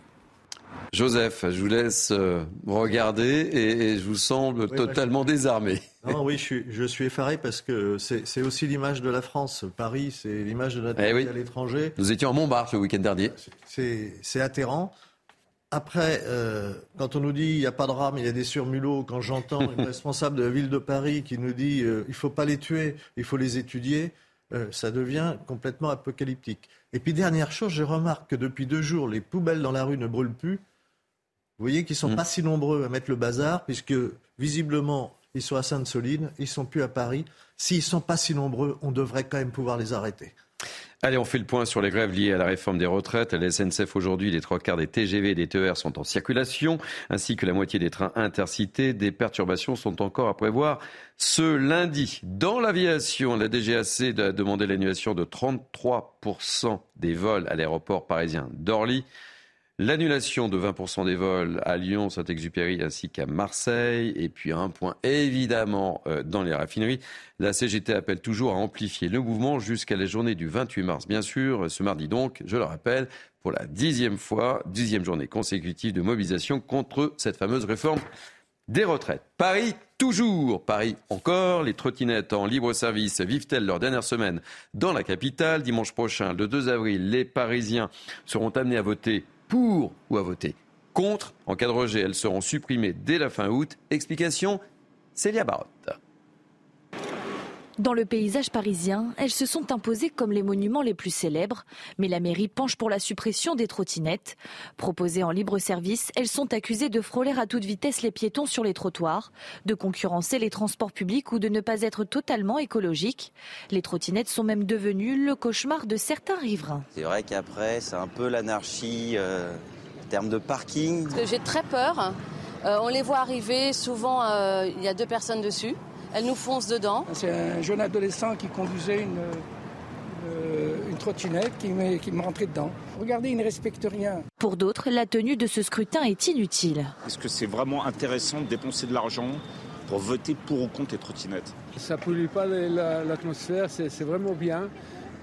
Joseph, je vous laisse euh, regarder et, je vous semble totalement désarmé. Non, oui, je suis, effaré parce que c'est aussi l'image de la France. Paris, c'est l'image de notre eh pays à l'étranger. Nous étions à Montmartre le week-end dernier. C'est atterrant. Après, euh, quand on nous dit il n'y a pas de rame, il y a des surmulots, quand j'entends une responsable de la ville de Paris qui nous dit euh, il ne faut pas les tuer, il faut les étudier, ça devient complètement apocalyptique. Et puis dernière chose, je remarque que depuis deux jours, les poubelles dans la rue ne brûlent plus. Vous voyez qu'ils ne sont mm. pas si nombreux à mettre le bazar, puisque visiblement, ils sont à Sainte-Soline, ils ne sont plus à Paris. S'ils ne sont pas si nombreux, on devrait quand même pouvoir les arrêter. Allez, on fait le point sur les grèves liées à la réforme des retraites. À la SNCF aujourd'hui, les trois quarts des TGV et des TER sont en circulation, ainsi que la moitié des trains intercités. Des perturbations sont encore à prévoir ce lundi. Dans l'aviation, la DGAC a demandé l'annulation de 33% des vols à l'aéroport parisien d'Orly. L'annulation de 20% des vols à Lyon, Saint-Exupéry ainsi qu'à Marseille. Et puis un point évidemment euh, dans les raffineries. La CGT appelle toujours à amplifier le mouvement jusqu'à la journée du 28 mars. Bien sûr, ce mardi donc, je le rappelle, pour la dixième fois, dixième journée consécutive de mobilisation contre cette fameuse réforme des retraites. Paris toujours, Paris encore, les trottinettes en libre service vivent-elles leur dernière semaine dans la capitale? Dimanche prochain, le 2 avril, les Parisiens seront amenés à voter pour ou à voter contre. En cas de rejet, elles seront supprimées dès la fin août. Explication, Célia Barotte. Dans le paysage parisien, elles se sont imposées comme les monuments les plus célèbres, mais la mairie penche pour la suppression des trottinettes. Proposées en libre service, elles sont accusées de frôler à toute vitesse les piétons sur les trottoirs, de concurrencer les transports publics ou de ne pas être totalement écologiques. Les trottinettes sont même devenues le cauchemar de certains riverains. C'est vrai qu'après, c'est un peu l'anarchie euh, en termes de parking. J'ai très peur. Euh, on les voit arriver, souvent euh, il y a deux personnes dessus. Elle nous fonce dedans. C'est un jeune adolescent qui conduisait une, une, trottinette qui me, qui me rentrait dedans. Regardez, il ne respecte rien. Pour d'autres, la tenue de ce scrutin est inutile. Est-ce que c'est vraiment intéressant de dépenser de l'argent pour voter pour ou contre les trottinettes? Ça ne pollue pas l'atmosphère, c'est vraiment bien.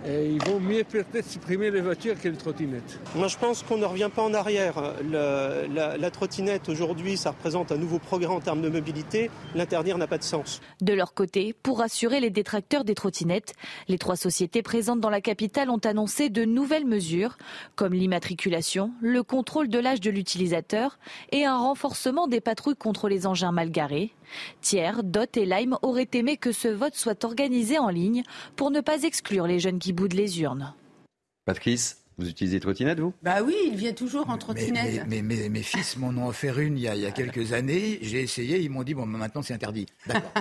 Et il vaut mieux peut-être supprimer les voitures que les trottinettes. Moi, je pense qu'on ne revient pas en arrière. Le, la, la, trottinette, aujourd'hui, ça représente un nouveau progrès en termes de mobilité. L'interdire n'a pas de sens. De leur côté, pour rassurer les détracteurs des trottinettes, les trois sociétés présentes dans la capitale ont annoncé de nouvelles mesures, comme l'immatriculation, le contrôle de l'âge de l'utilisateur et un renforcement des patrouilles contre les engins mal garés. Thiers, Dot et Lime auraient aimé que ce vote soit organisé en ligne pour ne pas exclure les jeunes qui boudent les urnes. Patrice vous utilisez trottinette, vous? Bah oui, il vient toujours en trottinette. Mais, mes fils m'en ont offert une il y a, quelques années. J'ai essayé, ils m'ont dit bon, maintenant c'est interdit. D'accord,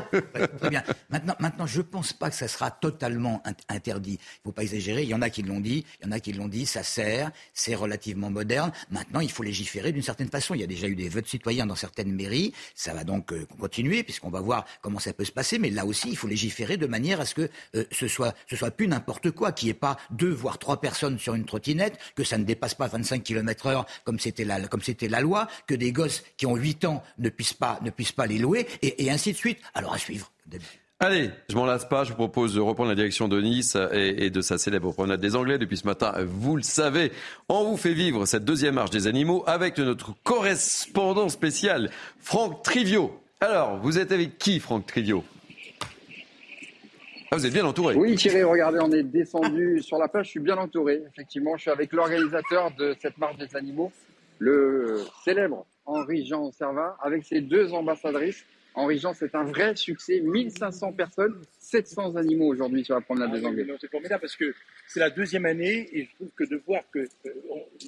très bien. Maintenant, maintenant, je pense pas que ça sera totalement interdit. Il faut pas exagérer. Il y en a qui l'ont dit, il y en a qui l'ont dit. Ça sert, c'est relativement moderne. Maintenant, il faut légiférer d'une certaine façon. Il y a déjà eu des votes citoyens dans certaines mairies. Ça va donc euh, continuer puisqu'on va voir comment ça peut se passer. Mais là aussi, il faut légiférer de manière à ce que euh, ce soit, ce soit plus n'importe quoi, qu'il n'y ait pas deux voire trois personnes sur une trottinette que ça ne dépasse pas 25 km heure comme c'était la, loi, que des gosses qui ont 8 ans ne puissent pas, ne puissent pas les louer, et, ainsi de suite. Alors à suivre. Allez, je m'en lasse pas. Je vous propose de reprendre la direction de Nice et, de sa célèbre promenade des Anglais. Depuis ce matin, vous le savez, on vous fait vivre cette deuxième marche des animaux avec notre correspondant spécial, Franck Trivio. Alors, vous êtes avec qui, Franck Trivio? Ah, vous êtes bien entouré. Oui, Thierry, regardez, on est descendu sur la plage. Je suis bien entouré. Effectivement, je suis avec l'organisateur de cette marche des animaux, le célèbre Henri-Jean Servat, avec ses deux ambassadrices. Henri-Jean, c'est un vrai succès. 1500 personnes, 700 animaux aujourd'hui sur la promenade des Anglais. C'est formidable parce que c'est la deuxième année et je trouve que de voir que euh,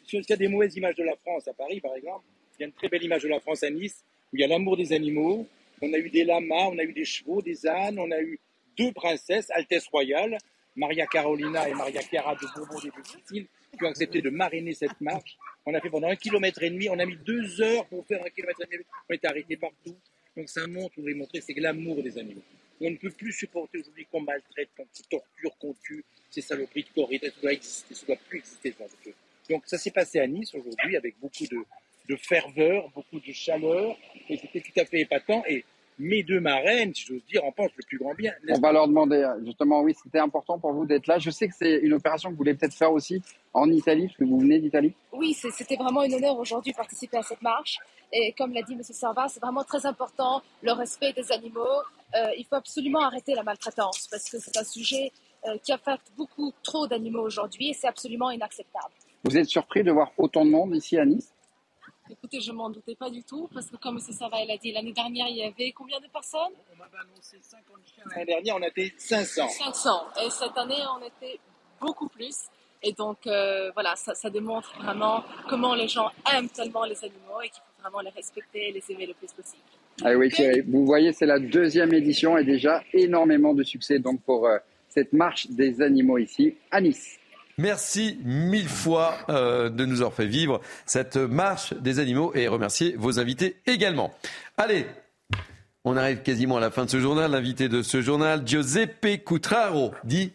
s'il y a des mauvaises images de la France à Paris, par exemple, il y a une très belle image de la France à Nice où il y a l'amour des animaux. On a eu des lamas, on a eu des chevaux, des ânes, on a eu deux princesses, Altesse royale, Maria Carolina et Maria Chiara de Bourbon des Sicile, qui ont accepté de mariner cette marche. On a fait pendant un kilomètre et demi, on a mis deux heures pour faire un kilomètre et demi, on été arrêtés partout. Donc ça montre, vous voulez montrer, c'est l'amour des animaux. On ne peut plus supporter aujourd'hui qu'on maltraite, qu'on torture, qu'on tue, ces saloperies de corridas, ça doit exister, ça doit plus exister. Donc ça s'est passé à Nice aujourd'hui avec beaucoup de, de ferveur, beaucoup de chaleur, et c'était tout à fait épatant. Et mes deux marraines, si j'ose dire, en pensent le plus grand bien. On va leur demander, justement, oui, c'était important pour vous d'être là. Je sais que c'est une opération que vous voulez peut-être faire aussi en Italie, parce que vous venez d'Italie. Oui, c'était vraiment un honneur aujourd'hui de participer à cette marche. Et comme l'a dit M. Serva, c'est vraiment très important, le respect des animaux. Euh, il faut absolument arrêter la maltraitance, parce que c'est un sujet euh, qui affecte beaucoup trop d'animaux aujourd'hui, et c'est absolument inacceptable. Vous êtes surpris de voir autant de monde ici à Nice? Écoutez, je m'en doutais pas du tout, parce que comme M. Sava l'a dit, l'année dernière, il y avait combien de personnes? On m'avait annoncé 50 chiens. L'année dernière, on était 500. 500. Et cette année, on était beaucoup plus. Et donc, euh, voilà, ça, ça, démontre vraiment comment les gens aiment tellement les animaux et qu'il faut vraiment les respecter et les aimer le plus possible. Ah oui, Thierry, vous voyez, c'est la deuxième édition et déjà énormément de succès donc pour euh, cette marche des animaux ici à Nice. Merci mille fois euh, de nous avoir fait vivre cette marche des animaux et remercier vos invités également. Allez, on arrive quasiment à la fin de ce journal. L'invité de ce journal, Giuseppe Cutraro, dit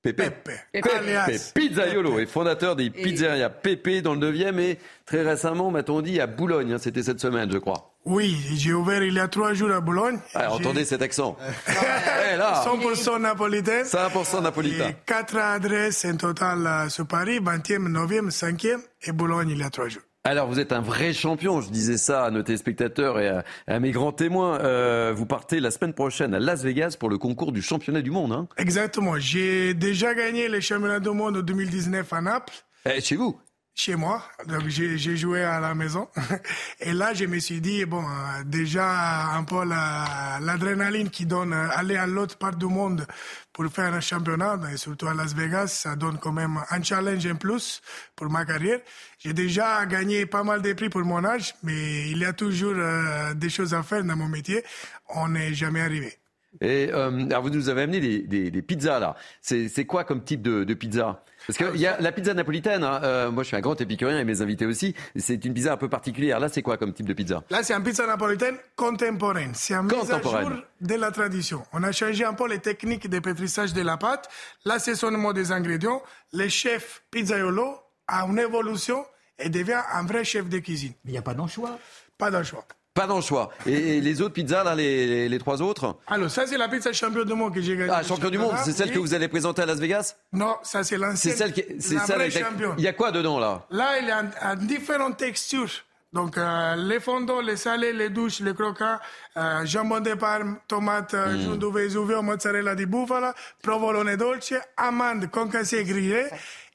Pepe. Pepe. Pizzaiolo est fondateur des pizzerias Pepe dans le 9e et très récemment, m'a-t-on dit, à Boulogne. Hein, c'était cette semaine, je crois. Oui, j'ai ouvert il y a trois jours à Boulogne. Ah, entendez cet accent. 100% napolitain. 100% napolitain. quatre adresses en total sur Paris, 20e, 9e, 5e et Boulogne il y a trois jours. Alors vous êtes un vrai champion, je disais ça à nos téléspectateurs et à, mes grands témoins. Euh, vous partez la semaine prochaine à Las Vegas pour le concours du championnat du monde. Hein Exactement, j'ai déjà gagné le championnat du monde en 2019 à Naples. Eh, chez vous chez moi. Donc j'ai joué à la maison. Et là, je me suis dit, bon, euh, déjà un peu l'adrénaline qui donne euh, aller à l'autre part du monde pour faire un championnat, et surtout à Las Vegas, ça donne quand même un challenge en plus pour ma carrière. J'ai déjà gagné pas mal de prix pour mon âge, mais il y a toujours euh, des choses à faire dans mon métier. On n'est jamais arrivé. Et alors vous nous avez amené des, pizzas là. C'est quoi comme type de, de pizza? Parce qu'il y a la pizza napolitaine, hein, euh, moi je suis un grand épicurien et mes invités aussi, c'est une pizza un peu particulière. Là, c'est quoi comme type de pizza? Là, c'est une pizza napolitaine contemporaine. C'est un mise à jour de la tradition. On a changé un peu les techniques de pétrissage de la pâte. Là, c'est seulement des ingrédients. Le chef pizzaiolo a une évolution et devient un vrai chef de cuisine. Mais il n'y a pas d'anchois? Pas d'anchois. Pas choix. Et, les autres pizzas, là, les, les, trois autres Alors, ça, c'est la pizza champion du monde que j'ai gagnée. Ah, champion du monde, c'est celle que vous allez présenter à Las Vegas Non, ça, c'est l'ancienne. C'est celle qui. C'est celle avec Il y a quoi dedans, là? Là, il y a différentes textures. Donc, euh, les fondants, les salés, les douches, les croquants, euh, jambon de parme, tomate, mm. giunto vesuvio, mozzarella di bufala, provolone dolce, amandes concassées grillées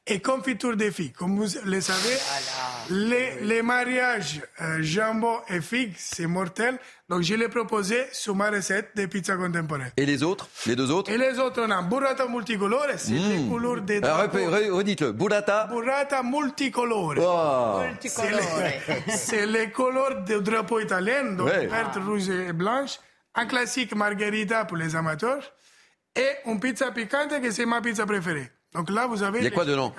et confiture des filles. Comme vous le savez, les, les, mariages euh, jambon et figues, c'est mortel. Donc, je l'ai proposé sur ma recette de pizza contemporaine. Et les autres? Les deux autres? Et les autres, on a burrata multicolore, c'est mmh. les couleurs des drapeaux. Redites-le, burrata? Burrata multicolore. Oh. C'est les, couleurs du drapeau italien, donc verte, rouge et blanche. Un classique margherita pour les amateurs. Et une pizza piquante, que c'est ma pizza préférée. Donc là, vous avez. Il y a quoi dedans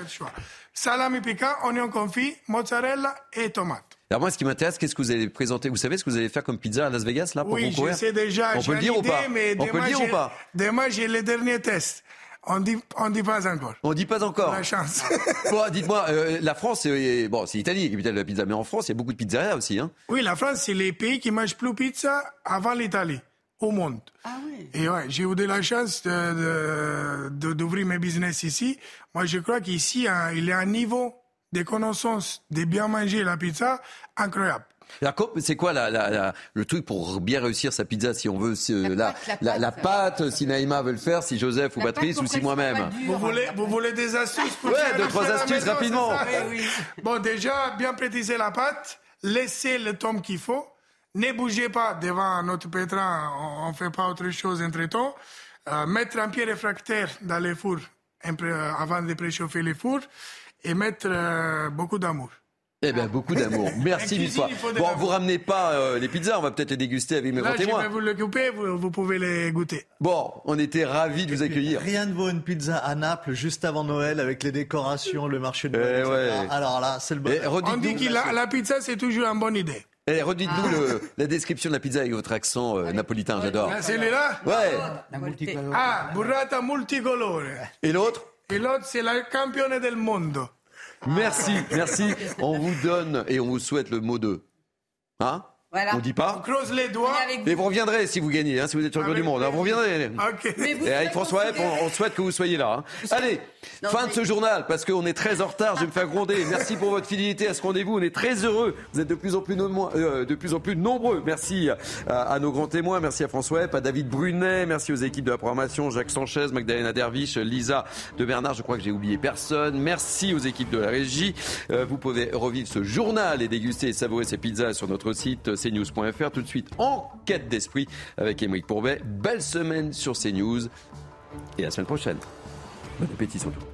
Salami piquant, oignon confit, mozzarella et tomate. Alors moi, ce qui m'intéresse, qu'est-ce que vous allez présenter? Vous savez ce que vous allez faire comme pizza à Las Vegas là pour Oui, je sais déjà. On peut le dire ou pas? On peut le dire ou pas? Demain, j'ai les derniers tests. On dit, on dit pas encore. On dit pas encore. La chance. bon, dites-moi, euh, la France, c'est bon, c'est l'Italie, capitale de la pizza, mais en France, il y a beaucoup de pizzerias aussi, hein Oui, la France, c'est les pays qui mangent plus pizza avant l'Italie au monde. Ah oui. Et ouais, j'ai eu de la chance d'ouvrir de, de, mes business ici. Moi, je crois qu'ici, hein, il y a un niveau de connaissance de bien manger la pizza incroyable. C'est quoi la, la, le truc pour bien réussir sa pizza si on veut la, la, pâte, si Naïma veut le faire, si Joseph ou Patrice ou si moi-même vous voulez, vous voulez des astuces pour Ouais, deux, trois astuces rapidement. Bon, déjà, bien préciser la pâte, laisser le temps qu'il faut. Ne bougez pas devant notre pétrin, on ne fait pas autre chose entre temps. Euh, mettre un pied réfractaire dans les fours euh, avant de préchauffer les fours et mettre euh, beaucoup d'amour. Eh bien, beaucoup d'amour. Merci mille fois. Bon, vous ramenez pas les pizzas, on va peut-être les déguster avec mes grands témoins. Je vais vous le couper, vous, pouvez les goûter. Bon, on était ravis de vous accueillir. Rien ne vaut une pizza à Naples juste avant Noël avec les décorations, le marché de Noël. Eh Alors là, c'est le bon. On dit que la pizza, c'est toujours une bonne idée. Eh, redites-nous la description de la pizza avec votre accent euh, napolitain, j'adore. Ah, c'est là Ouais. Ah, burrata multicolore. Et l'autre Et l'autre, c'est la championne del mondo. Merci, merci. On vous donne et on vous souhaite le mot de. Hein on dit pas. On croise les doigts. Et vous reviendrez si vous gagnez, hein, si vous êtes champion du monde. Hein, vous reviendrez. Et avec François on, souhaite que vous soyez là. Hein. Allez, fin de ce journal, parce qu'on est très en retard, je vais me faire gronder. Merci pour votre fidélité à ce rendez-vous. On est très heureux. Vous êtes de plus en plus, euh, de plus, en plus nombreux. Merci à, nos grands témoins. Merci à François Epp, à David Brunet. Merci aux équipes de la programmation, Jacques Sanchez, Magdalena Derviche, Lisa de Bernard. Je crois que j'ai oublié personne. Merci aux équipes de la régie. Euh, vous pouvez revivre ce journal et déguster et savourer ces pizzas sur notre site cnews.fr. Tout de suite, en quête d'esprit avec Émeric Pourbet. Belle semaine sur CNews et à la semaine prochaine. Bon appétit surtout.